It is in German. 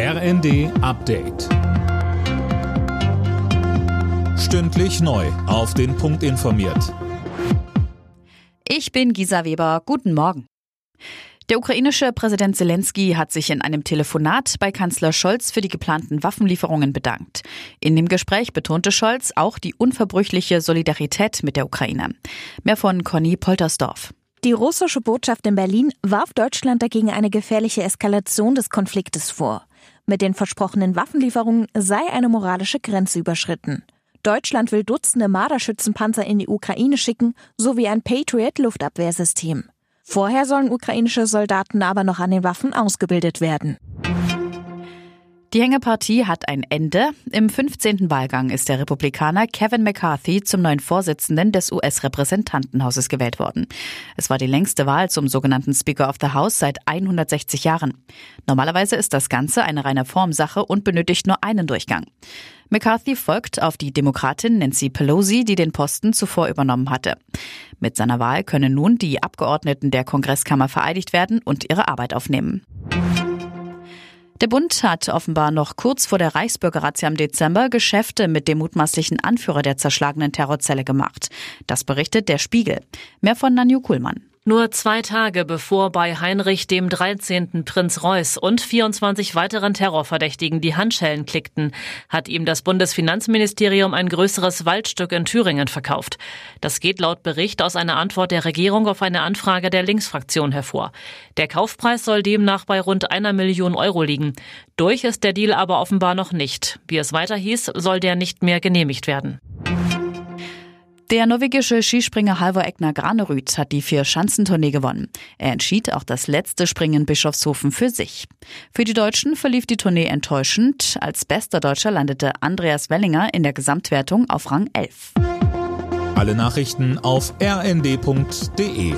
RND Update. Stündlich neu. Auf den Punkt informiert. Ich bin Gisa Weber. Guten Morgen. Der ukrainische Präsident Zelensky hat sich in einem Telefonat bei Kanzler Scholz für die geplanten Waffenlieferungen bedankt. In dem Gespräch betonte Scholz auch die unverbrüchliche Solidarität mit der Ukraine. Mehr von Conny Poltersdorf. Die russische Botschaft in Berlin warf Deutschland dagegen eine gefährliche Eskalation des Konfliktes vor. Mit den versprochenen Waffenlieferungen sei eine moralische Grenze überschritten. Deutschland will Dutzende Marderschützenpanzer in die Ukraine schicken, sowie ein Patriot-Luftabwehrsystem. Vorher sollen ukrainische Soldaten aber noch an den Waffen ausgebildet werden. Die Hängepartie hat ein Ende. Im 15. Wahlgang ist der Republikaner Kevin McCarthy zum neuen Vorsitzenden des US-Repräsentantenhauses gewählt worden. Es war die längste Wahl zum sogenannten Speaker of the House seit 160 Jahren. Normalerweise ist das Ganze eine reine Formsache und benötigt nur einen Durchgang. McCarthy folgt auf die Demokratin Nancy Pelosi, die den Posten zuvor übernommen hatte. Mit seiner Wahl können nun die Abgeordneten der Kongresskammer vereidigt werden und ihre Arbeit aufnehmen. Der Bund hat offenbar noch kurz vor der Reichsbürgerrazzia im Dezember Geschäfte mit dem mutmaßlichen Anführer der zerschlagenen Terrorzelle gemacht. Das berichtet der Spiegel. Mehr von Nanju Kuhlmann. Nur zwei Tage bevor bei Heinrich dem 13. Prinz Reuß und 24 weiteren Terrorverdächtigen die Handschellen klickten, hat ihm das Bundesfinanzministerium ein größeres Waldstück in Thüringen verkauft. Das geht laut Bericht aus einer Antwort der Regierung auf eine Anfrage der Linksfraktion hervor. Der Kaufpreis soll demnach bei rund einer Million Euro liegen. Durch ist der Deal aber offenbar noch nicht. Wie es weiter hieß, soll der nicht mehr genehmigt werden. Der norwegische Skispringer Halvor Egner Granerüth hat die Vier-Schanzentournee gewonnen. Er entschied auch das letzte Springen Bischofshofen für sich. Für die Deutschen verlief die Tournee enttäuschend. Als bester Deutscher landete Andreas Wellinger in der Gesamtwertung auf Rang 11. Alle Nachrichten auf rnd.de